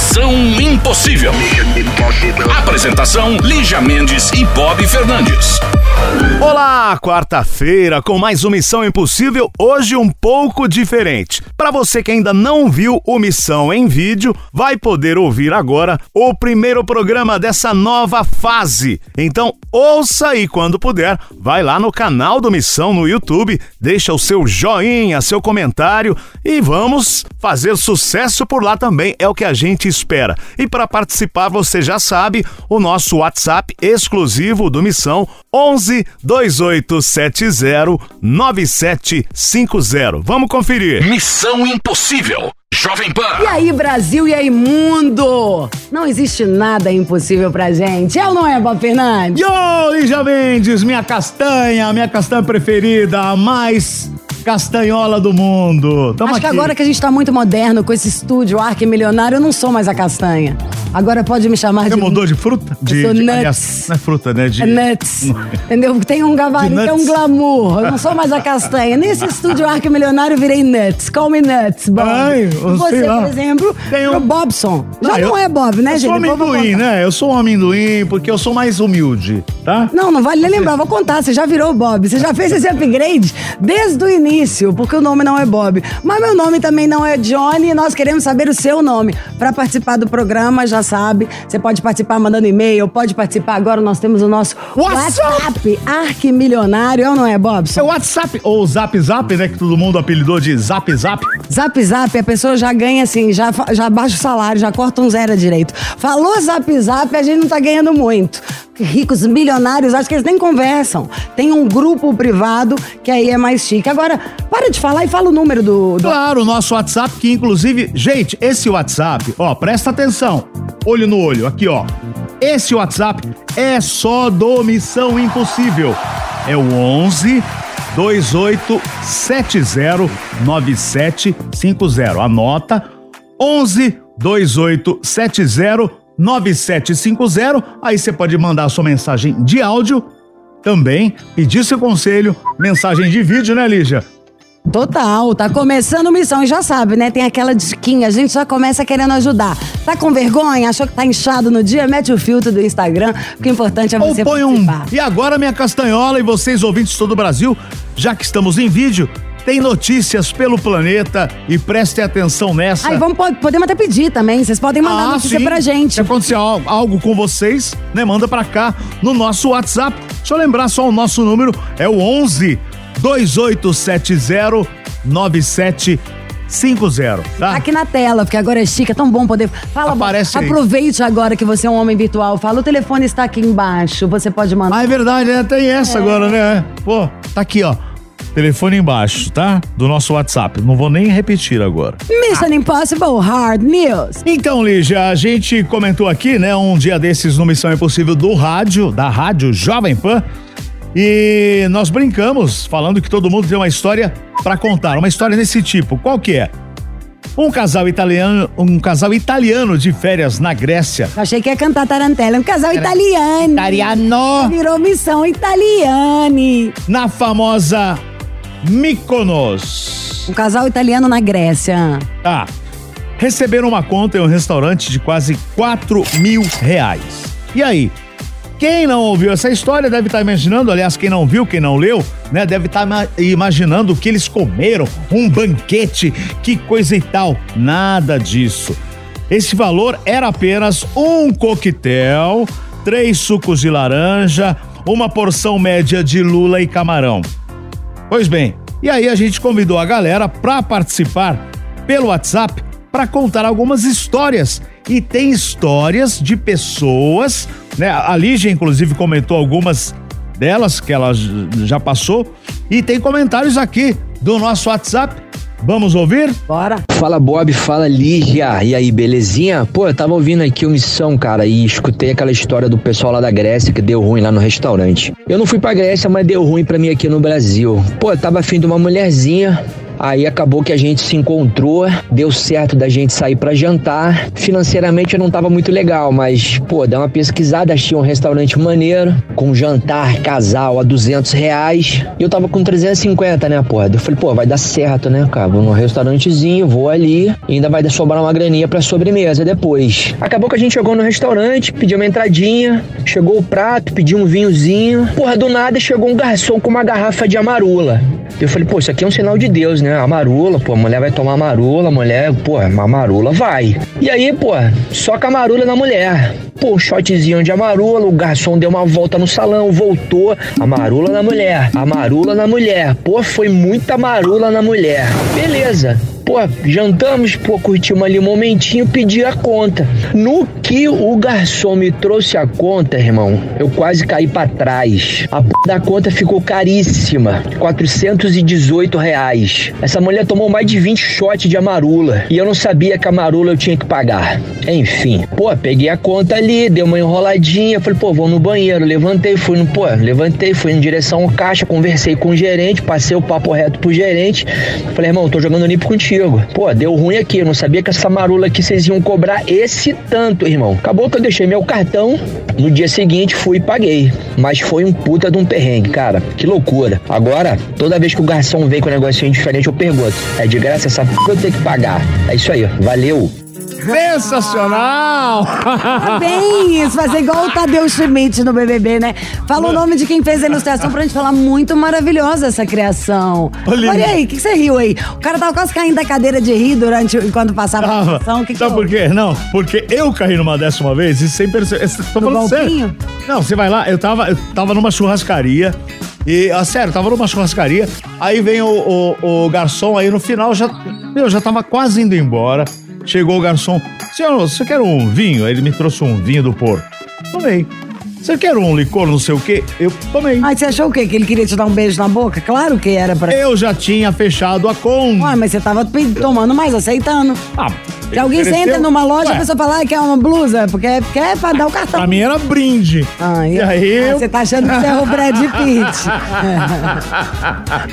Missão Impossível. Apresentação: Lígia Mendes e Bob Fernandes. Olá, quarta-feira com mais uma Missão Impossível, hoje um pouco diferente. Para você que ainda não viu o Missão em vídeo, vai poder ouvir agora o primeiro programa dessa nova fase. Então, ouça e quando puder, vai lá no canal do Missão no YouTube, deixa o seu joinha, seu comentário e vamos fazer sucesso por lá também, é o que a gente espera. E para participar, você já sabe, o nosso WhatsApp exclusivo do Missão 11 2870 9750. Vamos conferir. Missão Impossível. Jovem Pan. E aí, Brasil, e aí, mundo? Não existe nada impossível pra gente. É ou não é, Bob Fernandes? Yo, Lígia Mendes, minha castanha, minha castanha preferida, a mais castanhola do mundo. Tamo Acho aqui. que agora que a gente tá muito moderno com esse estúdio Arque Milionário, eu não sou mais a castanha. Agora pode me chamar Você de. Você mudou de fruta? De, eu sou de, nuts. Aliás, não é fruta, né? De... É nuts. Entendeu? Tem um gabarito, tem um glamour. Eu não sou mais a castanha. Nesse estúdio Arque Milionário, eu virei nuts. Call me nuts, Bob. Ai, Você, por exemplo, tem um... o Bobson. Já não, não é Bob, né, eu gente? Eu sou amendoim, né? Eu sou um amendoim porque eu sou mais humilde, tá? Não, não vale nem lembrar. Vou contar. Você já virou Bob. Você já fez esse upgrade desde o início, porque o nome não é Bob. Mas meu nome também não é Johnny e nós queremos saber o seu nome. Para participar do programa, já sabe, você pode participar mandando e-mail, pode participar agora. Nós temos o nosso WhatsApp, WhatsApp Arquimilionário, é ou não é, Bobson? É o WhatsApp, ou Zap Zap, né, que todo mundo apelidou de Zap Zap. Zap Zap, a pessoa já ganha assim, já, já baixa o salário, já corta um zero direito. Falou Zap Zap, a gente não tá ganhando muito ricos, milionários, acho que eles nem conversam. Tem um grupo privado que aí é mais chique. Agora, para de falar e fala o número do. do... Claro, o nosso WhatsApp, que inclusive, gente, esse WhatsApp, ó, presta atenção. Olho no olho, aqui, ó. Esse WhatsApp é só do Missão Impossível. É o 11 2870 9750. Anota 11 2870 9750. Aí você pode mandar sua mensagem de áudio, também pedir seu conselho, mensagem de vídeo, né, Lígia? Total, tá começando missão e já sabe, né? Tem aquela diquinha, a gente já começa querendo ajudar. Tá com vergonha? Achou que tá inchado no dia? Mete o filtro do Instagram, o que é importante é você Ou põe participar. Um... E agora, minha castanhola e vocês ouvintes de todo o Brasil, já que estamos em vídeo, tem notícias pelo planeta e prestem atenção nessa. Aí vamos, podemos até pedir também. Vocês podem mandar ah, notícia sim. pra gente. Se acontecer algo com vocês, né? Manda pra cá no nosso WhatsApp. Deixa eu lembrar só o nosso número: é o 11 2870 9750, tá? Aqui na tela, porque agora é chique, é tão bom poder. Fala, Aparece aproveite agora que você é um homem virtual. Fala, o telefone está aqui embaixo. Você pode mandar. Ah, é verdade, né? Tem essa é. agora, né? Pô, tá aqui, ó. Telefone embaixo, tá? Do nosso WhatsApp. Não vou nem repetir agora. Mission ah. Impossible Hard News. Então, Lígia, a gente comentou aqui, né, um dia desses no Missão Impossível do rádio, da rádio Jovem Pan. E nós brincamos falando que todo mundo tem uma história para contar, uma história desse tipo. Qual que é? Um casal italiano, um casal italiano de férias na Grécia. achei que ia cantar Tarantela. Um casal Era italiano. Italiano. Virou missão italiane. Na famosa Mykonos. Um casal italiano na Grécia. Tá. Receberam uma conta em um restaurante de quase 4 mil reais. E aí? Quem não ouviu essa história deve estar tá imaginando, aliás, quem não viu, quem não leu, né, deve estar tá imaginando o que eles comeram, um banquete, que coisa e tal. Nada disso. Esse valor era apenas um coquetel, três sucos de laranja, uma porção média de lula e camarão. Pois bem, e aí a gente convidou a galera para participar pelo WhatsApp para contar algumas histórias. E tem histórias de pessoas, né? A Lígia, inclusive, comentou algumas delas que ela já passou. E tem comentários aqui do nosso WhatsApp Vamos ouvir? Bora. Fala Bob, fala Lígia. E aí, belezinha? Pô, eu tava ouvindo aqui o Missão, cara, e escutei aquela história do pessoal lá da Grécia que deu ruim lá no restaurante. Eu não fui pra Grécia, mas deu ruim pra mim aqui no Brasil. Pô, eu tava afim de uma mulherzinha Aí acabou que a gente se encontrou, deu certo da gente sair para jantar. Financeiramente eu não tava muito legal, mas, pô, dá uma pesquisada, achei um restaurante maneiro, com jantar, casal a 200 reais. E eu tava com 350, né, pô? Eu falei, pô, vai dar certo, né, cara? Vou num restaurantezinho, vou ali, ainda vai sobrar uma graninha pra sobremesa depois. Acabou que a gente chegou no restaurante, pediu uma entradinha, chegou o prato, pediu um vinhozinho. Porra, do nada chegou um garçom com uma garrafa de amarula. Eu falei, pô, isso aqui é um sinal de Deus, né? Amarula, pô, a mulher vai tomar amarula, a mulher, pô, uma amarula vai. E aí, pô, com a amarula na mulher. Pô, shotzinho de amarula, o garçom deu uma volta no salão, voltou. Amarula na mulher, amarula na mulher. Pô, foi muita amarula na mulher. Beleza. Pô, jantamos, pô, curtimos ali um momentinho, pedi a conta. No que o garçom me trouxe a conta, irmão, eu quase caí para trás. A p da conta ficou caríssima, 418 reais. Essa mulher tomou mais de 20 shots de amarula e eu não sabia que a amarula eu tinha que pagar. Enfim, pô, peguei a conta ali, dei uma enroladinha, falei, pô, vou no banheiro, levantei, fui no, pô, levantei, fui em direção ao caixa, conversei com o gerente, passei o papo reto pro gerente. Falei, irmão, tô jogando limpo contigo contigo. Pô, deu ruim aqui, eu não sabia que essa marula aqui vocês iam cobrar esse tanto, irmão. Acabou que eu deixei meu cartão, no dia seguinte fui e paguei. Mas foi um puta de um perrengue, cara. Que loucura. Agora, toda vez que o garçom vem com um negocinho diferente, eu pergunto: é de graça essa p eu tenho que pagar? É isso aí, valeu. Sensacional! Parabéns! Fazer igual o Tadeu Schmidt no BBB, né? Fala o nome de quem fez a ilustração pra gente falar muito maravilhosa essa criação. Olha Olha aí, o que, que você riu aí? O cara tava quase caindo da cadeira de rir durante enquanto passava a ilustração. Que que Sabe por quê? Não, porque eu caí numa dessa uma vez e sem perceber. Tô falando sério. Não, você vai lá, eu tava, eu tava numa churrascaria. E, ah, sério, tava numa churrascaria. Aí vem o, o, o garçom, aí no final já. Meu, já tava quase indo embora. Chegou o garçom. Senhor, você quer um vinho? Aí ele me trouxe um vinho do porco. Tomei. Você quer um licor, não sei o quê? Eu tomei. Ai, você achou o quê? Que ele queria te dar um beijo na boca? Claro que era pra. Eu já tinha fechado a conta. Ué, mas você tava tomando mais, aceitando. Ah, Se alguém ofereceu- entra numa loja, Ué, a pessoa fala ah, quer uma blusa, porque quer pra dar o cartão. Pra mim era brinde. Ah, e aí ah, eu... Você tá achando que você é o Brad Pitt.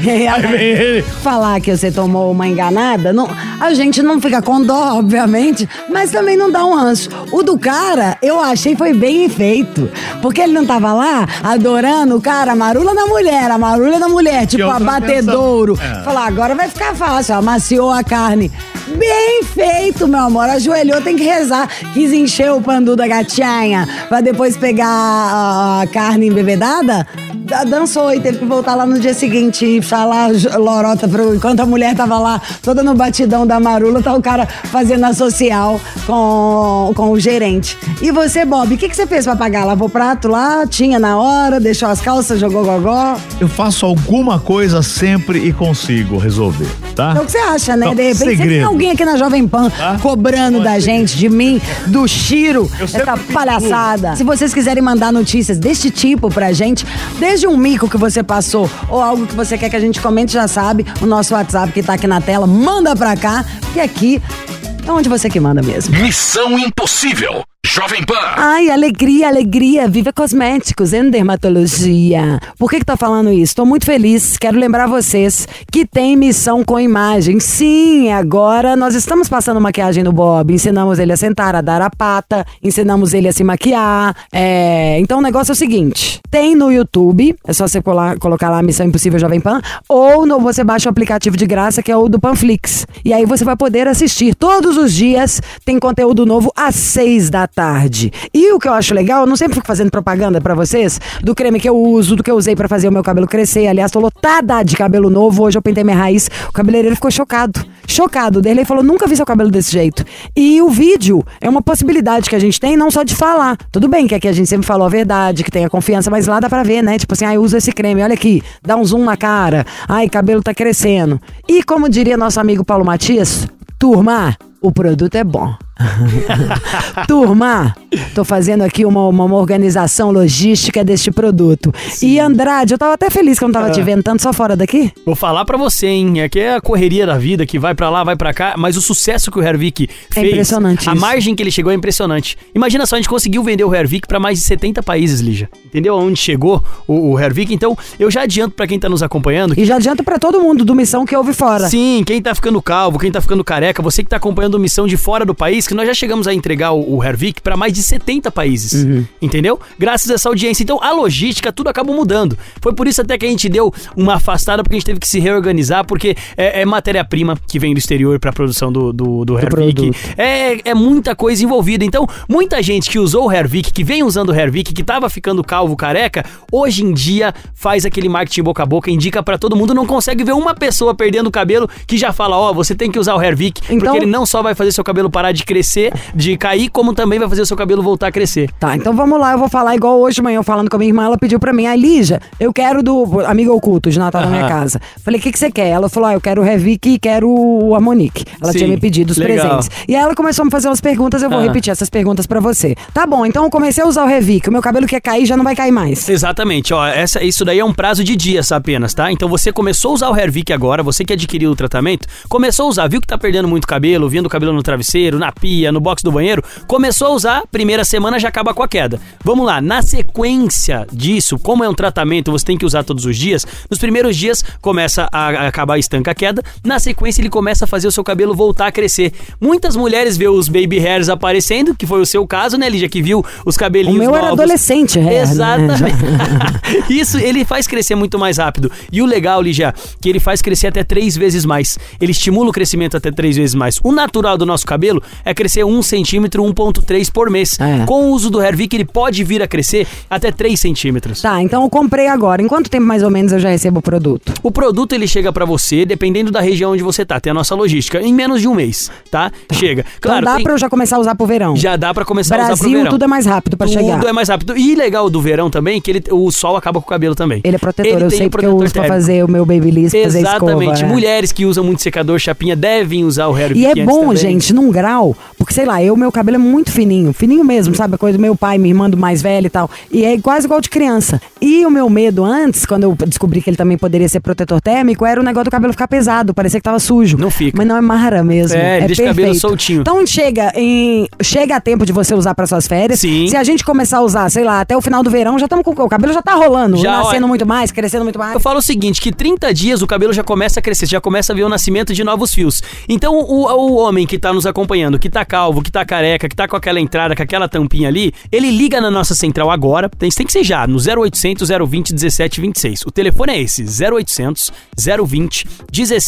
E aí, Aí ele. Falar que você tomou uma enganada, não, a gente não fica com dó, obviamente, mas também não dá um ranço. O do cara, eu achei foi bem feito. Porque ele não tava lá adorando o cara, a marula da mulher, a marula da mulher, tipo abatedouro. É. Falar, agora vai ficar fácil, amaciou a carne. Bem feito, meu amor. Ajoelhou, tem que rezar. Quis encher o pandu da gatinha pra depois pegar a, carne embebedada. Da- Dançou e teve que voltar lá no dia seguinte e falar lorota pro, enquanto a mulher tava lá toda no batidão da marula, tá o cara fazendo a social com, com o gerente. E você, Bob, o que, que você fez pra pagar? Lavou prato lá, tinha na hora, deixou as calças, jogou gogó? Eu faço alguma coisa sempre e consigo resolver, tá? É o que você acha, né? Não, de repente, você tem segredo. alguém aqui na Jovem Pan Tá? cobrando da gente, de mim, do Chiro, essa palhaçada. Se vocês quiserem mandar notícias deste tipo pra gente, desde um mico que você passou ou algo que você quer que a gente comente, já sabe, o nosso WhatsApp que tá aqui na tela, manda pra cá, que aqui é onde você que manda mesmo. Missão Impossível. Jovem Pan. Ai, alegria, alegria. Viva Cosméticos em Dermatologia. Por que que tá falando isso? Tô muito feliz. Quero lembrar vocês que tem missão com imagem. Sim, agora nós estamos passando maquiagem no Bob. Ensinamos ele a sentar, a dar a pata. Ensinamos ele a se maquiar. É, Então o negócio é o seguinte. Tem no YouTube, é só você colar- colocar lá Missão Impossível Jovem Pan, ou no, você baixa o aplicativo de graça, que é o do Panflix. E aí você vai poder assistir todos os dias, tem conteúdo novo às seis da tarde. E o que eu acho legal, eu não sempre fico fazendo propaganda pra vocês, do creme que eu uso, do que eu usei pra fazer o meu cabelo crescer. Aliás, tô lotada de cabelo novo, hoje eu pintei minha raiz, o cabeleireiro ficou chocado. Chocado. O Derlei falou, nunca vi seu cabelo desse jeito. E o vídeo é uma possibilidade que a gente tem, não só de falar. Tudo bem que aqui a gente sempre falou a verdade, que tem a confiança, mas lá dá pra ver, né? Tipo assim, ai, usa esse creme, olha aqui, dá um zoom na cara. Ai, cabelo tá crescendo. E como diria nosso amigo Paulo Matias, turma, o produto é bom. Turma, tô fazendo aqui uma, uma, uma organização logística deste produto. E Andrade, eu tava até feliz que eu não tava te vendo tanto só fora daqui. Vou falar pra você, hein? É que é a correria da vida, que vai pra lá, vai pra cá, mas o sucesso que o Hervik fez. impressionante A isso. margem que ele chegou é impressionante. Imagina só, a gente conseguiu vender o Hervik pra mais de 70 países, Lígia. Entendeu aonde chegou o, o Hervik? Então, eu já adianto pra quem tá nos acompanhando E já adianto pra todo mundo do Missão que ouve fora. Sim, quem tá ficando calvo, quem tá ficando careca, você que tá acompanhando missão de fora do país, que nós já chegamos a entregar o, o Hervik para mais de 70 países. Entendeu? Graças a essa audiência. Então a logística, tudo acabou mudando. Foi por isso até que a gente deu uma afastada, porque a gente teve que se reorganizar, porque é, é matéria-prima que vem do exterior pra produção do, do, do. É, é muita coisa envolvida. Então, muita gente que usou o Hervik, que vem usando o Hervik, que tava ficando calvo, careca, hoje em dia faz aquele marketing boca a boca, indica pra todo mundo, não consegue ver uma pessoa perdendo o cabelo que já fala, ó, você tem que usar o Hervik, Então- porque ele não só vai fazer seu cabelo parar de crescer, de cair, como também vai fazer o seu cabelo voltar a crescer. Tá, então vamos lá, eu vou falar igual hoje de manhã, eu falando com a minha irmã, ela pediu pra mim, a Lígia, eu quero do amigo oculto de Natal na minha casa. Falei, o que, que você quer? Ela falou, ah, eu quero o Revic e quero o Harmonique. Ela Sim, tinha me pedido os legal. presentes. E aí ela começou a me fazer umas perguntas, eu vou Aham. repetir essas perguntas pra você. Tá bom, então eu comecei a usar o Revic, o meu cabelo quer cair, já não vai cair mais. Exatamente, ó, essa, isso daí é um prazo de dias apenas, tá? Então você começou a usar o Hervik agora, você que adquiriu o tratamento, começou a usar, viu que tá perdendo muito cabelo, vendo o cabelo no travesseiro, na pia, no box do banheiro, começou a usar, primeira semana já acaba com a queda. Vamos lá, na sequência disso, como é um tratamento, você tem que usar todos os dias, nos primeiros dias começa a, acabar estanca a queda, na sequência ele começa a fazer o seu cabelo voltar a crescer. Muitas mulheres vê os baby hairs aparecendo, que foi o seu caso, né, Lígia, que viu os O cabelinhos meu era novos. adolescente, hair, né? Exatamente. Isso, ele faz crescer muito mais rápido. E o legal, Lígia, que ele faz crescer até três vezes mais. Ele estimula o crescimento até três vezes mais. O natural do nosso cabelo é crescer um centímetro, 1,3 por mês. É. Com o uso do Hervik, ele pode vir a crescer até 3 centímetros. Tá, então eu comprei agora. Em quanto tempo mais ou menos eu já recebo o produto? O produto ele chega pra você, dependendo da região onde você tá. Tem a nossa logística, em menos de um mês, tá? Chega. Claro, então dá tem- pra eu já começar a usar pro verão. já dá pra começar a usar pro Brasil, verão. tudo é mais rápido pra Tudo chegar. é mais rápido. E legal do verão também, que ele, o sol acaba com o cabelo também. Ele é protetor, Ele eu tem sei um porque eu protetor uso pra térmico. fazer o meu babyliss, pra fazer Exatamente. escova. é. Mulheres que usam muito secador, chapinha, devem usar o Hair E é bom, também. gente, num grau, porque sei lá, eu, meu cabelo é muito fininho, fininho mesmo, sabe? A coisa do meu pai, minha irmã do mais velho e tal. E é quase igual de criança. E o meu medo antes, quando eu descobri que ele também poderia ser protetor térmico, era o negócio do cabelo ficar pesado, parecia que tava sujo. Não fica. Mas não é mara mesmo. É, É, deixa o cabelo perfeito. soltinho. Então chega em. Chega a tempo de você usar para suas férias. Sim. Se a gente começar a usar, sei lá, até o final do verão, já estamos com. O cabelo já tá rolando, Já, nascendo ó, muito mais, crescendo muito mais. Eu falo o seguinte, que 30 dias o cabelo já começa a crescer, já começa a ver o nascimento de novos fios. Então o, o homem que tá nos acompanhando, que tá calvo, que tá careca, que tá com aquela entrada, com aquela tampinha ali, ele liga na nossa central agora, tem, tem que ser já, no 0800 020 1726. O telefone é esse, 0800 020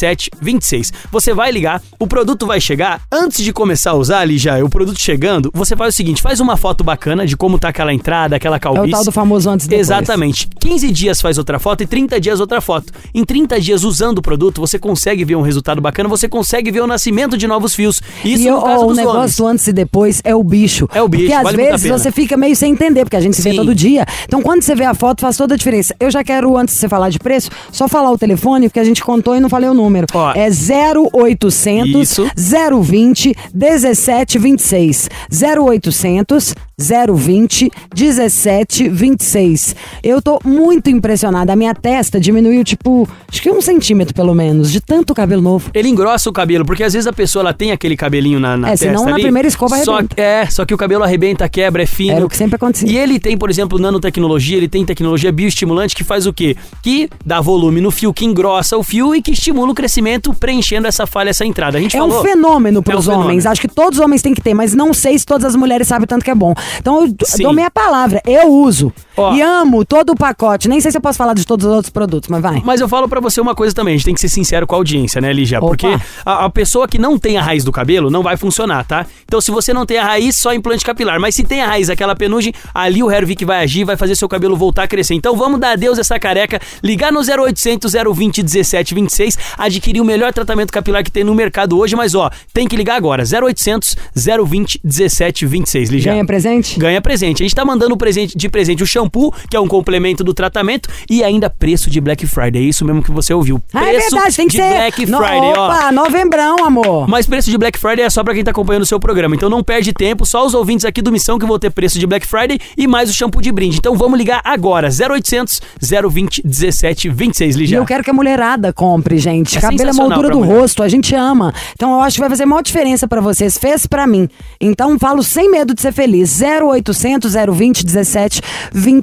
1726. Você vai ligar, o produto vai chegar, antes de começar a usar ali já, o produto chegando, você faz o seguinte, faz uma foto bacana de como tá aquela entrada, aquela É calvície. o tal do famoso antes e depois. Exatamente. 15 dias faz outra foto e 30 dias outra foto. Em 30 dias usando o produto, você consegue ver um resultado bacana, você consegue ver o nascimento de novos fios. Isso e no caso o negócio do antes e depois é o bicho. É o bicho, Porque às vale vezes você fica meio sem entender, porque a gente se vê Sim. todo dia. Então quando você vê a foto, faz toda a diferença. Eu já quero, antes de você falar de preço, só falar o telefone, porque a gente contou e não falei o número. Ó. É 0800 Isso. 020 1726. 0800 020 1726. Eu tô muito impressionada. A minha testa diminuiu, tipo, acho que um centímetro pelo menos, de tanto cabelo novo. Ele engrossa o cabelo, porque às vezes a pessoa ela tem aquele cabelinho na, na É, testa senão na ali, primeira escova só. É, só que o cabelo arrebenta, quebra, é fino. Era o que sempre acontecia. E ele tem, por exemplo, nanotecnologia, ele tem tecnologia bioestimulante que faz o quê? Que dá volume no fio, que engrossa o fio e que estimula o crescimento, preenchendo essa falha, essa entrada. A gente É falou... um fenômeno para É um os fenômeno. homens. Acho que todos os homens têm que ter, mas não sei se todas as mulheres sabem o tanto que é bom. Então eu Sim. dou minha palavra. Eu uso. Ó. E amo todo o pacote. Nem sei se eu posso falar de todos os outros produtos, mas vai. Mas eu falo pra você uma coisa também, a gente tem que ser sincero com a audiência, né, Lígia? Opa. Porque a, a pessoa que não tem a raiz do cabelo não vai funcionar, tá? Então se você não tem a raiz, só implante capilar. Mas se tem a raiz, aquela penugem, ali o Hervik vai agir, vai fazer seu cabelo voltar a crescer. Então vamos dar adeus a essa careca, ligar no 0800 020 1726, adquirir o melhor tratamento capilar que tem no mercado hoje, mas ó, tem que ligar agora, 0800 020 1726, Lígia. Ganha presente? Ganha presente. A gente tá mandando presente, de presente o shampoo shampoo, que é um complemento do tratamento, e ainda preço de Black Friday. É isso mesmo que você ouviu. Ah, é Preço verdade, tem que de ser. Black No- Friday, ó. Opa, novembrão, amor. Mas preço de Black Friday é só pra quem tá acompanhando o seu programa. Então não perde tempo, só os ouvintes aqui do Missão que vão ter preço de Black Friday e mais o shampoo de brinde. Então vamos ligar agora. 0800 020 17 26, E Ligia. eu quero que a mulherada compre, gente. É Cabelo é moldura do mulher. rosto, a gente ama. Então eu acho que vai fazer maior diferença pra vocês. Fez pra mim. Então falo sem medo de ser feliz. 0800 020 17 26.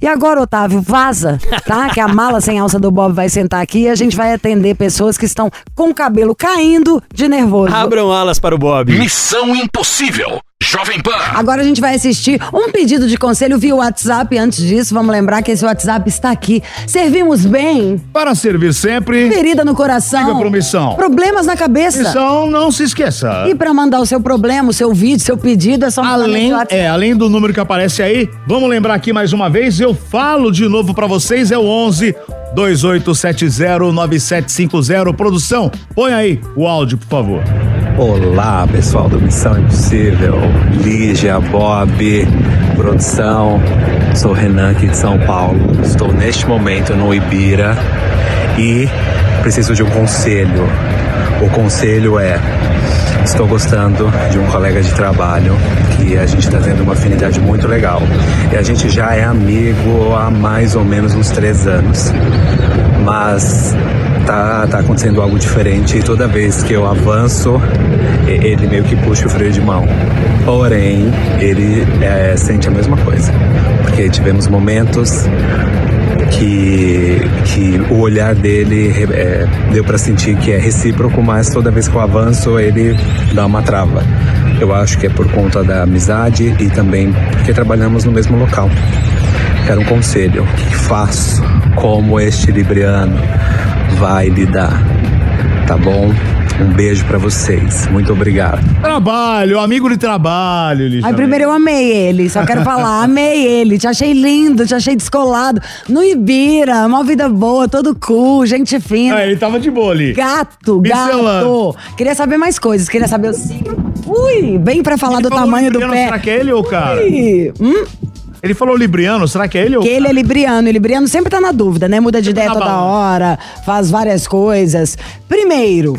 E agora, Otávio, vaza, tá? que a mala sem alça do Bob vai sentar aqui e a gente vai atender pessoas que estão com o cabelo caindo de nervoso. Abram alas para o Bob. Missão Impossível. Jovem Pan. Agora a gente vai assistir um pedido de conselho via WhatsApp. Antes disso, vamos lembrar que esse WhatsApp está aqui. Servimos bem? Para servir sempre, Ferida no coração? Liga pro Missão. Problemas na cabeça? missão não se esqueça. E pra mandar o seu problema, o seu vídeo, seu pedido, é só mandar Além, no WhatsApp. é, além do número que aparece aí, vamos lembrar aqui mais uma vez, eu falo de novo pra vocês, é o 11 28709750. Produção, põe aí o áudio, por favor. Olá, pessoal do Missão Impossível, Lígia, Bob, produção. Sou Renan aqui de São Paulo. Estou neste momento no Ibira e preciso de um conselho. O conselho é: estou gostando de um colega de trabalho que a gente está tendo uma afinidade muito legal. E a gente já é amigo há mais ou menos uns três anos. Mas tá, tá acontecendo algo diferente e toda vez que eu avanço, ele meio que puxa o freio de mão. Porém, ele é, sente a mesma coisa. Porque tivemos momentos que, que o olhar dele é, deu para sentir que é recíproco, mas toda vez que eu avanço, ele dá uma trava. Eu acho que é por conta da amizade e também porque trabalhamos no mesmo local. Quero um conselho. O que faço? Como este libriano vai lidar? Tá bom? Um beijo pra vocês. Muito obrigado. Trabalho, amigo de trabalho, Lígia. Ai, primeiro eu amei ele, só quero falar, amei ele, te achei lindo, te achei descolado. No Ibira, uma vida boa, todo cool, gente fina. É, ele tava de boa ali. Gato, Pincelando. gato. Queria saber mais coisas, queria saber o signo. Ui, bem pra falar Ele do falou tamanho do pé. Será que é ele ou cara? Ui, hum? Ele falou libriano, será que é ele ou Que ele é libriano, e libriano sempre tá na dúvida, né? Muda de Sempre ideia na toda hora, faz várias coisas. Primeiro,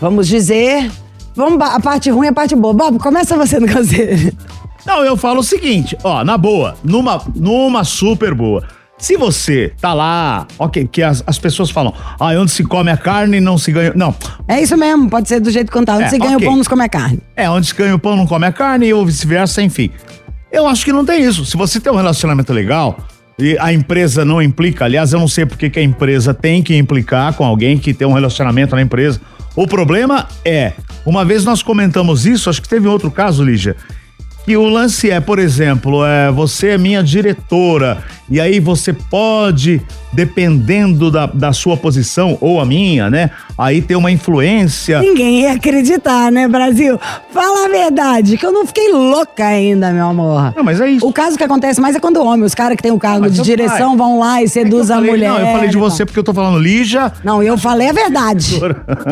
vamos dizer. Vamos a parte ruim e a parte boa. Bob, começa você no conselho. Não, eu falo o seguinte, ó, na boa, numa, numa super boa. Se você tá lá, ok, que as, as pessoas falam, ah, onde se come a carne não se ganha. Não, É isso mesmo, pode ser do jeito que contar. Onde É, você ganha ok. o pão, nos come a carne. é, onde se ganha o pão não come a carne ou vice-versa, enfim. Eu acho que não tem isso. Se você tem um relacionamento legal e a empresa não implica, aliás, eu não sei porque que a empresa tem que implicar com alguém que tem um relacionamento na empresa. O problema é, uma vez nós comentamos isso, acho que teve outro caso, Lígia, que o lance é, por exemplo, é, você é minha diretora, e aí você pode, dependendo da, da sua posição, ou a minha, né? Aí ter uma influência. Ninguém ia acreditar, né, Brasil? Fala a verdade, que eu não fiquei louca ainda, meu amor. Não, mas é isso. O caso que acontece mais é quando o homem, os caras que têm o cargo de direção ai, vão lá e É eu seduzem a mulher. Não, eu falei de você porque eu tô falando Lígia. Não, eu falei a verdade.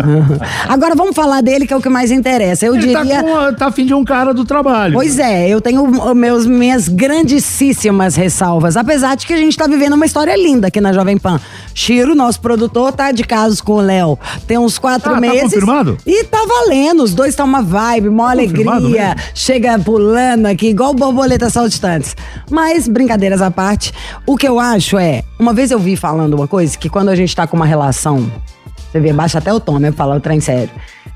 Agora vamos falar dele, que é o que mais interessa. Eu Ele tá, diria. com, tá afim de um cara do trabalho. Pois é, eu tenho meus, minhas grandíssimas ressalvas. Apesar de que a gente tá vivendo uma história linda aqui na Jovem Pan. Chiro, nosso produtor, tá de casos com o Léo. Tem uns quatro Ah, tá meses. confirmado? E tá valendo. Os dois estão uma vibe, uma confirmado alegria. Chega pulando aqui, igual borboletas saltitantes. Mas, brincadeiras à parte, o que eu acho é. Uma vez eu vi falando uma coisa, que quando a gente tá com uma relação. Você vê, baixa até o tom, né? Falar o trem sério.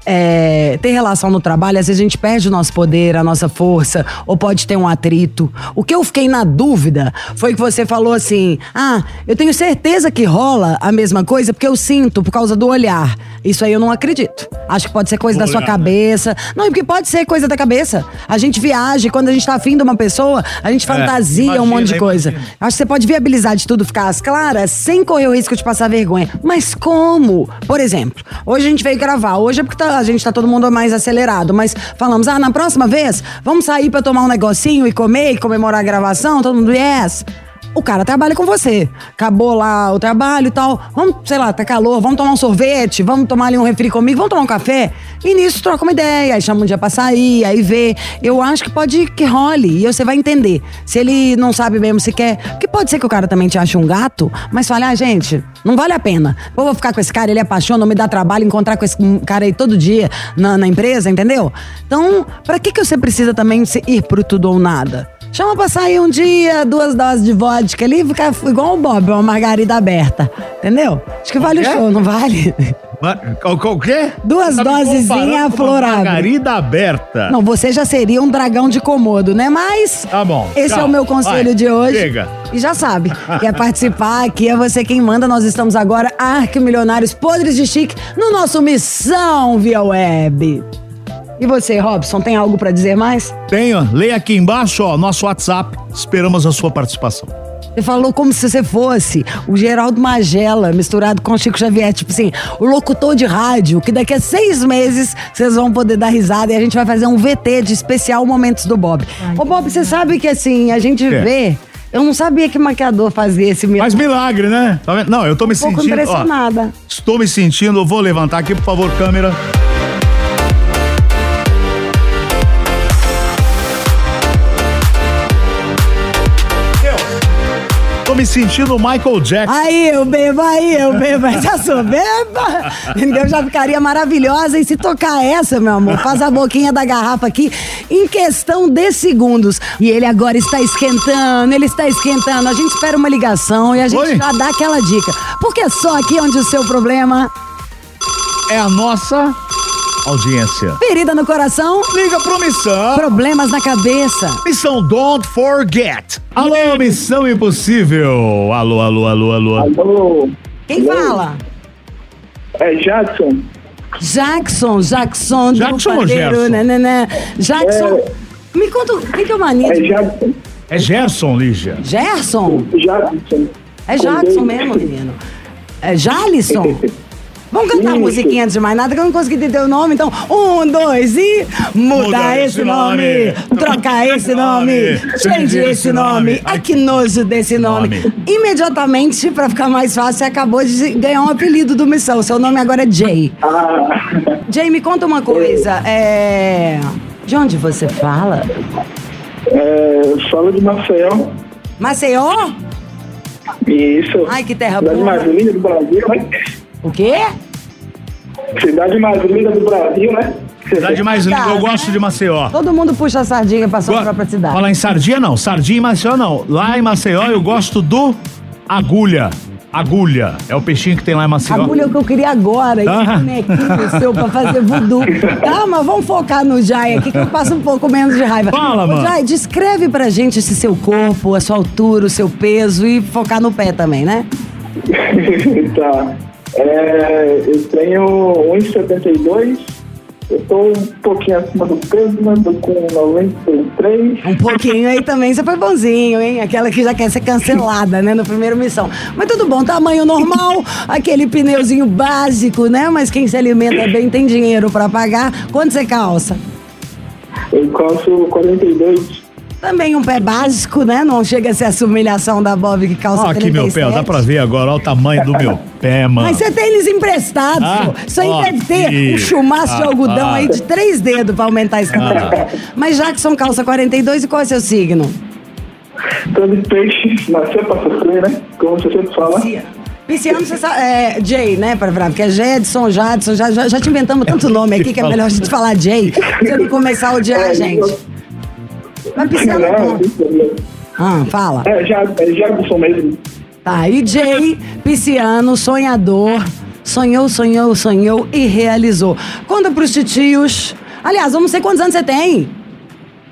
É, ter relação no trabalho, às vezes a gente perde o nosso poder, a nossa força, ou pode ter um atrito. O que eu fiquei na dúvida foi que você falou assim: ah, eu tenho certeza que rola a mesma coisa porque eu sinto por causa do olhar. Isso aí eu não acredito. Acho que pode ser coisa da sua Olhar, né? cabeça. Não, porque pode ser coisa da cabeça. A gente viaja, e quando a gente tá afim de uma pessoa, a gente fantasia um É, imagina, monte de coisa. imagina. Acho que você pode viabilizar de tudo ficar às claras sem correr o risco de passar vergonha. Mas como? Por exemplo, hoje a gente veio gravar. Hoje é porque tá- a gente tá todo mundo mais acelerado. Mas falamos, ah, na próxima vez, vamos sair pra tomar um negocinho e comer e comemorar a gravação? Todo mundo, yes. O cara trabalha com você. Acabou lá o trabalho e tal. Vamos, sei lá, tá calor, vamos tomar um sorvete, vamos tomar ali um refri comigo, vamos tomar um café. E nisso troca uma ideia, aí chama um dia pra sair, aí vê. Eu acho que pode que role. E você vai entender. Se ele não sabe mesmo se quer. Porque pode ser que o cara também te ache um gato, mas fale, ah, gente, não vale a pena. Eu vou ficar com esse cara, ele apaixona, me dá trabalho encontrar com esse cara aí todo dia na, na empresa, entendeu? Então, pra que, que você precisa também ir pro tudo ou nada? Chama pra sair um dia, duas doses de vodka ali e ficar igual o Bob, uma margarida aberta. Entendeu? Acho que vale o quê? show, não vale? O, o quê? Duas Tá me dosezinha comparando com uma aflorável. Margarida aberta. Não, você já seria um dragão de comodo, né? Mas. Tá bom, Esse tchau. é o meu conselho Vai, de hoje. chega. E já sabe, quer participar aqui, é você quem manda. Nós estamos agora, Arquimilionários Podres de Chique, no nosso Missão Via Web. E você, Robson, tem algo pra dizer mais? Tenho, leia aqui embaixo, ó, nosso WhatsApp. Esperamos a sua participação. Você falou como se você fosse o Geraldo Magela misturado com o Chico Xavier. Tipo assim, o locutor de rádio, que daqui a seis meses vocês vão poder dar risada e a gente vai fazer um VT de especial Momentos do Bob. Ô, Bob, você sabe que assim, a gente É. vê. Eu não sabia que maquiador fazia esse meu. Faz milagre, né? Tá? Não, eu tô me um pouco sentindo. ó, impressionada. estou me sentindo, eu vou levantar aqui, por favor, câmera. Me sentindo Michael Jackson. Aí eu bebo, aí eu bebo, essa soberba, entendeu? Já ficaria maravilhosa. E se tocar essa, meu amor, faz a boquinha da garrafa aqui em questão de segundos. E ele agora está esquentando, ele está esquentando. A gente espera uma ligação e a gente Oi? já dá aquela dica. Porque é só aqui onde o seu problema, É a nossa audiência. ferida no coração, Liga pro Missão. problemas na cabeça. Missão Don't Forget. Alô, Missão Impossível. Alô, alô, alô, alô. Alô, Quem fala? é Jackson. Jackson, Jackson, Jackson ou padeiro, Gerson? né, né, né. Jackson, me conta, o que que é o mania É de Jackson. É Gerson, Lígia. Gerson? Jackson. É Jackson mesmo, menino. É Jalisson? Vamos cantar a Isso. musiquinha antes de mais nada, que eu não consegui entender o nome. Então, um, dois e. Muda, Muda esse nome, nome, troca esse nome, change esse nome. Ai, que nojo desse nome. Nome. Imediatamente, pra ficar mais fácil, você acabou de ganhar um apelido do Missão. Seu nome agora é Jay. Ah, Jay, me conta uma coisa. É. De onde você fala? é, fala de Maceió. Maceió? Isso. Ai, que terra boa. mais linda do Brasil, né? O quê? Cidade mais linda do Brasil, né? Cidade mais linda, eu Tá, gosto de Maceió. Todo mundo puxa a sardinha pra sua Go- própria cidade. Falar em sardinha, não. Sardinha em Maceió, não. Lá em Maceió, eu gosto do agulha. Agulha. É o peixinho que tem lá em Maceió. Agulha é o que eu queria agora, esse Ah. bonequinho seu pra fazer voodoo. Calma, vamos focar no Jai aqui que eu passo um pouco menos de raiva. Fala, Ô, mano. Jai, descreve pra gente esse seu corpo, a sua altura, o seu peso e focar no pé também, né? tá. É, eu tenho 1,72. Eu tô um pouquinho acima do peso, né? Tô com 93. Um pouquinho aí também, você foi bonzinho, hein? Aquela que já quer ser cancelada, né? No primeiro missão. Mas tudo bom, tamanho normal, aquele pneuzinho básico, né? Mas quem se alimenta bem tem dinheiro pra pagar. Quanto você calça? Eu calço 42. Também um pé básico, né? Não chega a ser essa humilhação da Bob que calça Ó, aqui meu pé, 37. dá pra ver agora, ó, o tamanho do meu pé, mano. Mas você tem eles emprestados, Ah, aí ó, deve ter um chumaço de Ah, algodão ah. aí de três dedos pra aumentar esse tamanho de pé. Mas Jackson calça 42 e qual é seu signo? Todo peixe nasceu pra sofrer, né? Como você sempre fala. Pisciano, você sabe. É, Jay, né, pra virar? Porque é Jedson, Jadson, já, já, já te inventamos tanto nome aqui que é melhor a gente falar Jay. Pra você não começar a odiar a gente. Mas Pisciano é Não, sem problema. Ah, fala. É, já, é Jackson mesmo. Tá, e Jay, pisciano, sonhador, sonhou, sonhou, sonhou e realizou. Conta pros titios. Aliás, vamos sei quantos anos você tem.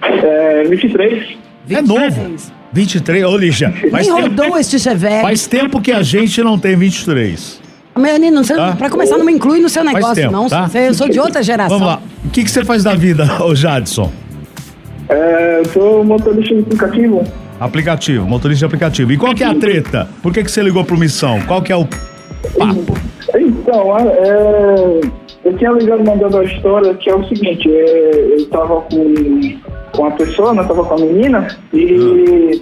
É, 23. É novo. 23, ô Lígia. Faz Nem tempo, rodou este Chevette. faz tempo que a gente não tem 23. Menino, você, Tá. pra começar, não me inclui no seu negócio, tempo, não. tá? Você- Eu sou de outra geração. Vamos lá. O que, que você faz da vida, ô Jadson? É, eu sou motorista de aplicativo. Aplicativo, motorista de aplicativo. E qual que é a treta? Por que, que você ligou pro Missão? Qual que é o papo? Então, é, eu tinha ligado mandando a história que é o seguinte, é, eu tava com, com a pessoa, né? Tava com a menina e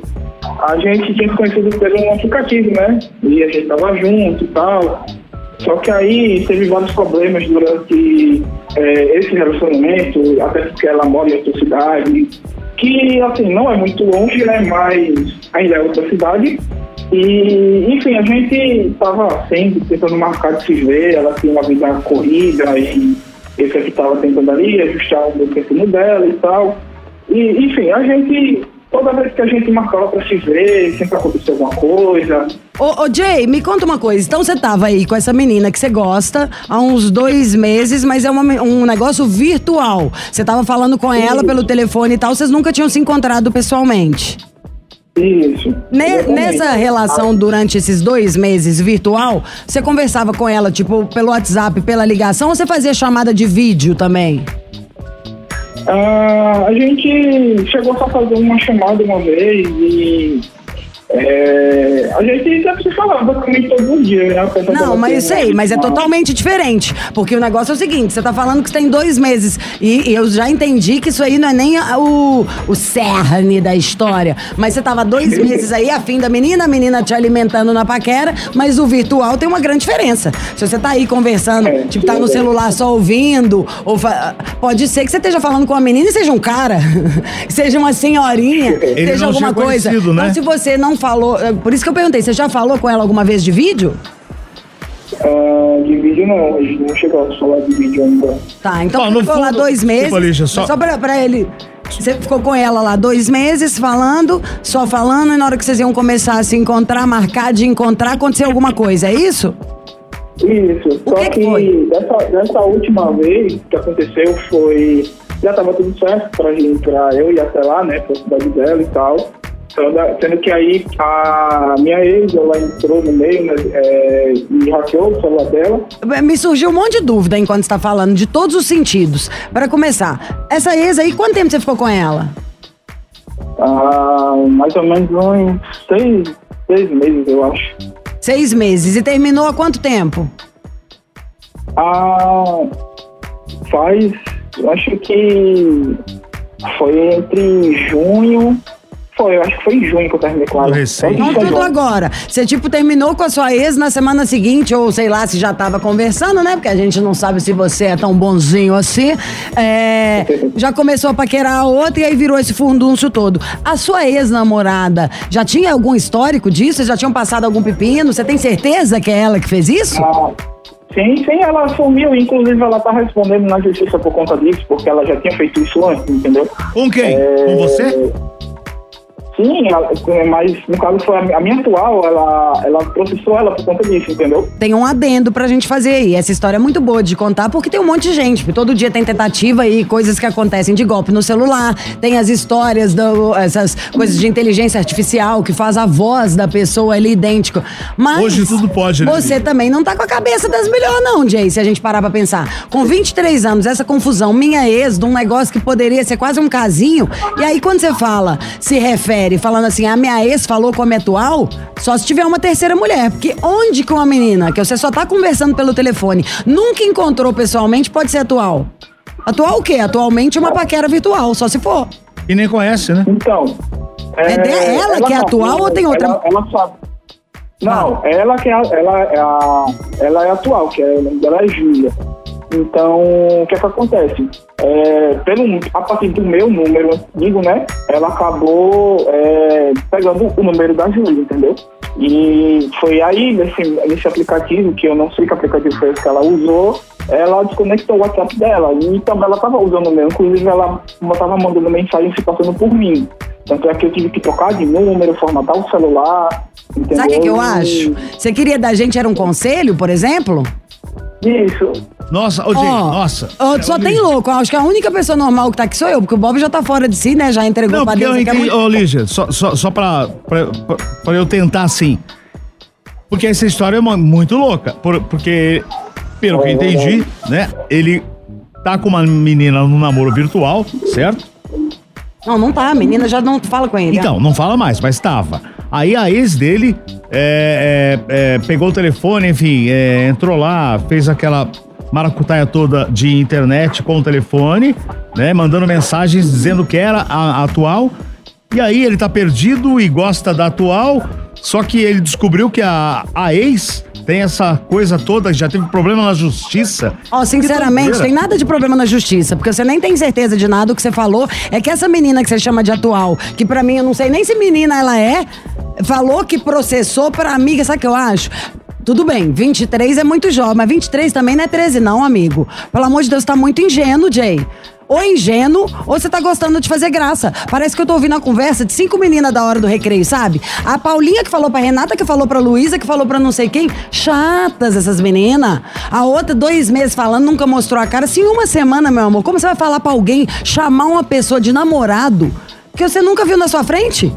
a gente tinha se conhecido pelo aplicativo, né? E a gente tava junto e tal. Só que aí teve vários problemas durante é, esse relacionamento, até porque ela mora em outra cidade, que assim, não é muito longe, né? Mas ainda é outra cidade. E, enfim, a gente estava sempre tentando marcar de se ver, ela tinha uma vida corrida e esse aqui estava tentando ali ajustar o perfil dela e tal. E, enfim, a gente, toda vez que a gente marcava para se ver, sempre acontecia alguma coisa. Ô, ô, Jay, me conta uma coisa. Então você tava aí com essa menina que você gosta há uns dois meses, mas é uma um negócio virtual. Você tava falando com ela pelo telefone e tal, vocês nunca tinham se encontrado pessoalmente. Isso. Ne- nessa relação durante esses dois meses virtual, você conversava com ela, tipo, pelo WhatsApp, pela ligação, ou você fazia chamada de vídeo também? Ah, a gente chegou só a fazer uma chamada uma vez e é, a gente sempre se falava praticamente todos os dias, né? Não, mas eu sei, mas é totalmente diferente. Porque o negócio é o seguinte: você tá falando que você tem dois meses. E, e eu já entendi que isso aí não é nem a- o, o cerne da história. Mas você tava dois meses aí, afim da menina, a menina te alimentando na paquera, mas o virtual tem uma grande diferença. Se você tá aí conversando, É, tipo, tá no celular só ouvindo, ou fa- pode ser que você esteja falando com a menina e seja um cara, seja uma senhorinha, Ele seja alguma coisa. né? Então, se você não falou. é, Por isso que eu perguntei, você já falou com ela alguma vez de vídeo? Ah, de vídeo não, a gente não chegou a falar de vídeo ainda. Tá, então no ficou lá fundo, dois meses. tipo, Alicia, só- só pra, pra ele. Você ficou com ela lá dois meses falando, só falando, e na hora que vocês iam começar a se encontrar, marcar de encontrar, aconteceu alguma coisa, é isso? Isso, O só que que que, foi? dessa, dessa última vez que aconteceu foi. Já tava tudo certo pra gente pra eu ir até lá, né, pra cidade dela e tal. Sendo, que aí a minha ex, ela entrou no meio né, é, e hackeou o celular dela. Me surgiu um monte de dúvida enquanto você tá falando, de todos os sentidos. Pra começar, essa ex aí, quanto tempo você ficou com ela? Ah, mais ou menos uns seis, seis meses, eu acho. Seis meses. E terminou há quanto tempo? Ah, faz, eu acho que foi entre junho. Foi, eu acho que foi em junho que eu terminei com ela. Recente. Não Foi tudo agora. Você, tipo, terminou com a sua ex na semana seguinte, ou sei lá, se já tava conversando, né? Porque a gente não sabe se você é tão bonzinho assim. É, já começou a paquerar a outra e aí virou esse fundúncio todo. A sua ex-namorada já tinha algum histórico disso? Vocês já tinham passado algum pepino? Você tem certeza que é ela que fez isso? Ah, sim, sim, ela sumiu. Inclusive, ela tá respondendo na justiça por conta disso, porque ela já tinha feito isso antes, entendeu? Com quem? É, Com você? Sim, mas no caso foi a, minha atual, ela, ela processou ela por conta disso, entendeu? Tem um adendo pra gente fazer aí. Essa história é muito boa de contar, porque tem um monte de gente. Todo dia tem tentativa e coisas que acontecem de golpe no celular. Tem as histórias, do, essas coisas de inteligência artificial que faz a voz da pessoa ali idêntico. Mas. Hoje tudo pode, né, Você também não tá com a cabeça das melhores, não, Jay, se a gente parar pra pensar. Com 23 anos, essa confusão, minha ex, de um negócio que poderia ser quase um casinho. E aí, quando você fala, se refere, falando assim, a minha ex falou com a minha atual, só se tiver uma terceira mulher. Porque onde que uma menina, que você só tá conversando pelo telefone, nunca encontrou pessoalmente, pode ser atual? Atual o quê? Atualmente uma paquera virtual, só se for. E nem conhece, né? Então. É de- ela que é sabe, atual ou tem outra? Ela, ela sabe. Não, ela que é, a- ela, é a, ela é atual, que é, dela é Júlia. Então, o que é que acontece? É, pelo, a partir do meu número antigo, né? Ela acabou é, pegando o número da Júlia, entendeu? E foi aí, nesse, nesse aplicativo, que eu não sei que aplicativo foi esse que ela usou, ela desconectou o WhatsApp dela. E também ela estava usando o meu. Inclusive, ela estava mandando mensagem se passando por mim. Tanto é que eu tive que trocar de número, formatar o celular. Entendeu? Sabe o que, eu acho? Você queria da gente era um conselho, por exemplo? Isso. Nossa, ô, Jay, Ó, nossa. É, só ô, tem louco. Acho que a única pessoa normal que tá aqui sou eu, porque o Bob já tá fora de si, né? Já entregou Não, pra Deus. entendi. muito- Ô, Lígia, só, só, só pra, pra, pra- pra eu tentar assim. Porque essa história é uma- muito louca. por- porque, pelo que eu entendi, né? Ele tá com uma menina no namoro virtual, certo? Não, não tá. A menina já não fala com ele. Então, não fala mais, mas tava. Aí a ex dele é, é, é, pegou o telefone, enfim, é, entrou lá, fez aquela maracutaia toda de internet com o telefone, né? Mandando mensagens dizendo que era a, a atual. E aí ele tá perdido e gosta da atual, só que ele descobriu que a, a ex tem essa coisa toda, já teve problema na justiça. Ó, sinceramente, doideira. tem nada de problema na justiça, porque você nem tem certeza de nada. O que você falou é que essa menina que você chama de atual, que pra mim eu não sei nem se menina ela é, falou que processou pra amiga, sabe o que eu acho? Tudo bem, 23 é muito jovem, mas 23 também não é 13 não, amigo. Pelo amor de Deus, tá muito ingênuo, Jay. Ou ingênuo, ou você tá gostando de fazer graça. Parece que eu tô ouvindo uma conversa de cinco meninas da hora do recreio, sabe? A Paulinha que falou pra Renata, que falou pra Luísa, que falou pra não sei quem. Chatas essas meninas. A outra, dois meses falando, nunca mostrou a cara. Se em uma semana, meu amor, como você vai falar pra alguém, chamar uma pessoa de namorado que você nunca viu na sua frente?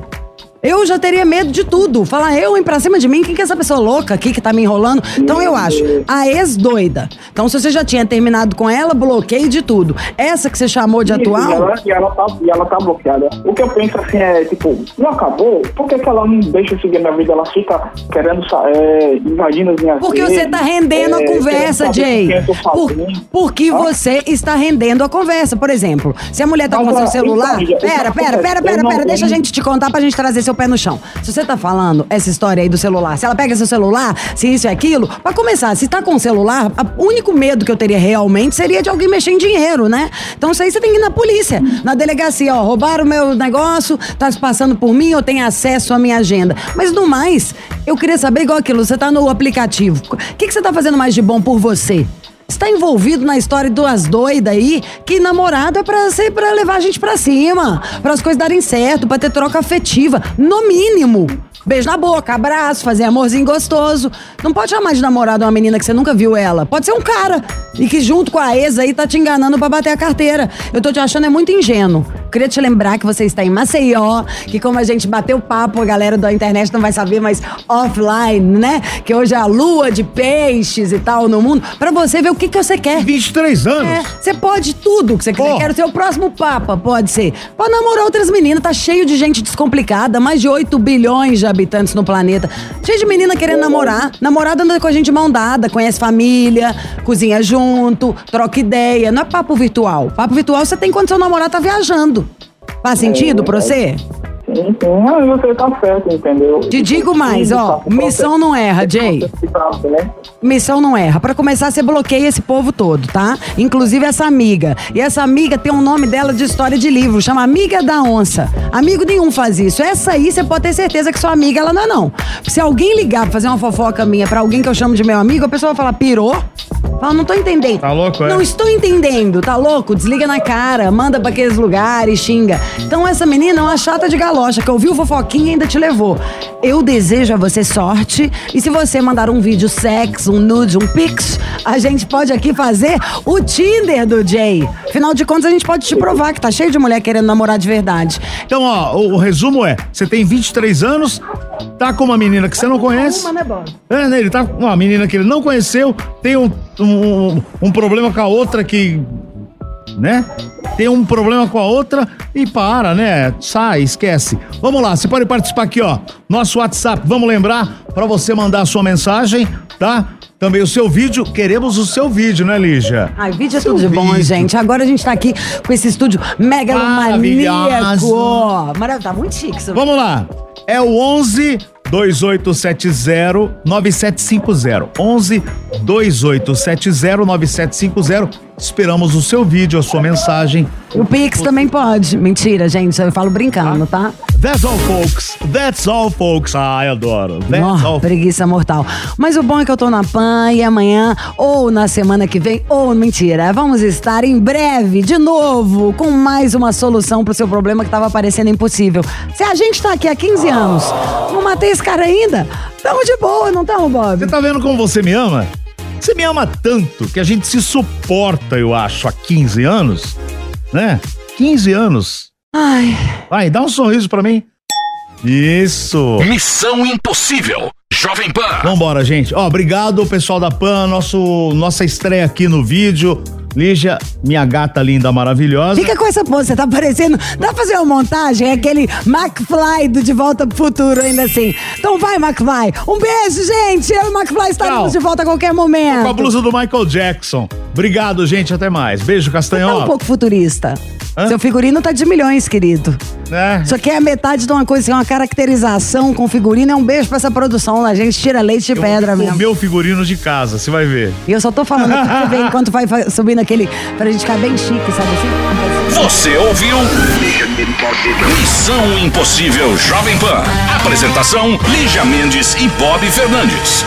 Eu já teria medo de tudo. Falar eu, hein, pra cima de mim, quem que é essa pessoa louca aqui que tá me enrolando? Então eu acho, a ex-doida. Então se você já tinha terminado com ela, bloqueio de tudo. Essa que você chamou de Isso, E atual, ela, e, ela tá, e ela tá bloqueada. O que eu penso assim é, tipo, não acabou? Por que, que ela não deixa eu seguir minha vida? Ela fica querendo é, invadindo as minhas porque redes, você tá rendendo a é, conversa, querendo saber Jay. tô Por, porque Ah? você está rendendo a conversa. Por exemplo, se a mulher tá Mas, com seu celular. então, Pera, pera, pera, pera, não- pera. Deixa a gente te contar pra gente trazer seu pé no chão. Se você tá falando essa história aí do celular, se ela pega seu celular, se isso e aquilo, pra começar, se tá com o celular, o único medo que eu teria realmente seria de alguém mexer em dinheiro, né? Então isso aí você tem que ir na polícia, na delegacia, ó, roubaram o meu negócio, tá se passando por mim, eu tenho acesso à minha agenda. Mas no mais, eu queria saber igual aquilo, você tá no aplicativo. O que, que você tá fazendo mais de bom por você? Está envolvido na história de duas doidas aí, que namorado é pra ser para levar a gente pra cima, para as coisas darem certo, pra ter troca afetiva, no mínimo. Beijo na boca, abraço, fazer amorzinho gostoso. Não pode chamar de namorado uma menina que você nunca viu ela. Pode ser um cara. E que junto com a ex aí tá te enganando pra bater a carteira. Eu tô te achando é muito ingênuo. Queria te lembrar que você está em Maceió, que como a gente bateu papo, a galera da internet não vai saber, mas offline, né? Que hoje é a lua de peixes e tal no mundo. Pra você ver o que, que você quer. 23 anos? É, você pode tudo que você quiser. Quero ser o próximo Papa, pode ser. Pode namorar outras meninas, tá cheio de gente descomplicada, mais de 8 bilhões de habitantes no planeta. Cheio de menina querendo namorar. Namorada anda com a gente de mão dada, conhece família, cozinha junto, troca ideia. Não é papo virtual. Papo virtual você tem quando seu namorado tá viajando. Faz sentido pra você? Sim, sim. Não, você tá certo, entendeu? Te digo mais, ó, missão não erra, Jay. Né? Missão não erra. Pra começar, você bloqueia esse povo todo, tá? Inclusive essa amiga. E essa amiga tem um nome dela de história de livro, chama Amiga da Onça. Amigo nenhum faz isso. Essa aí você pode ter certeza que sua amiga ela não é não. Se alguém ligar pra fazer uma fofoca minha pra alguém que eu chamo de meu amigo, a pessoa vai falar: "Pirou?" Fala, não tô entendendo. Tá louco, é? Não estou entendendo, tá louco? Desliga na cara, manda pra aqueles lugares, xinga. Então essa menina é uma chata de galocha, que ouviu fofoquinha e ainda te levou. Eu desejo a você sorte. E se você mandar um vídeo sex, um nude, um pix, a gente pode aqui fazer o Tinder do Jay. Afinal de contas, a gente pode te provar que tá cheio de mulher querendo namorar de verdade. Então, ó, o, o resumo é: você tem 23 anos, tá com uma menina que você não conhece. né, Bob? É, né? Ele tá com uma menina que ele não conheceu, tem um, um, um problema com a outra que. Né? Tem um problema com a outra e para, né? Sai, esquece. Vamos lá, você pode participar aqui, ó. Nosso WhatsApp, vamos lembrar pra você mandar a sua mensagem, tá? Também o seu vídeo, queremos o seu vídeo, né, Lígia? Ai, vídeo é Seu tudo de bom, vídeo. gente. Agora a gente tá aqui com esse estúdio megalomaníaco. Maravilhoso. Maravilha, tá muito chique. Vamos lá. É o 11 2870 9750. 11 2870 9750. Esperamos o seu vídeo, a sua mensagem. O Pix também pode. Mentira, gente. Eu falo brincando, tá? That's all, folks. That's all, folks. Ai, adoro. That's Ó, all. preguiça mortal. Mas o bom é que eu tô na PAN e amanhã, ou na semana que vem, ou mentira, vamos estar em breve, de novo, com mais uma solução pro seu problema que tava parecendo impossível. Se a gente tá aqui há 15 anos, matei esse cara ainda, tamo de boa, não tamo, Bob? Você tá vendo como você me ama? Você me ama tanto que a gente se suporta, eu acho, há 15 anos, né? 15 anos. Ai, Vai, dá um sorriso pra mim. Isso. Missão Impossível. Jovem Pan. Vambora, gente. Ó, obrigado, pessoal da PAN. Nosso, nossa estreia aqui no vídeo. Lígia, minha gata linda, maravilhosa. Fica com essa pose, você tá parecendo. Dá pra fazer uma montagem? É aquele McFly do De Volta pro Futuro, ainda assim. Então vai, McFly. Um beijo, gente. Eu e o McFly estaremos Tchau. de volta a qualquer momento. Com a blusa do Michael Jackson. Obrigado, gente. Até mais. Beijo, Tá um Castanhola. pouco futurista. Hã? Seu figurino tá de milhões, querido. Né? Isso aqui é a metade de uma coisa, assim, uma caracterização com figurino. É um beijo pra essa produção. A gente tira leite de pedra o mesmo. meu figurino de casa, você vai ver. E eu só tô falando pra você enquanto vai subindo aquele. Pra gente ficar bem chique, sabe assim? Você ouviu? Missão Impossível Jovem Pan. Apresentação: Lígia Mendes e Bob Fernandes.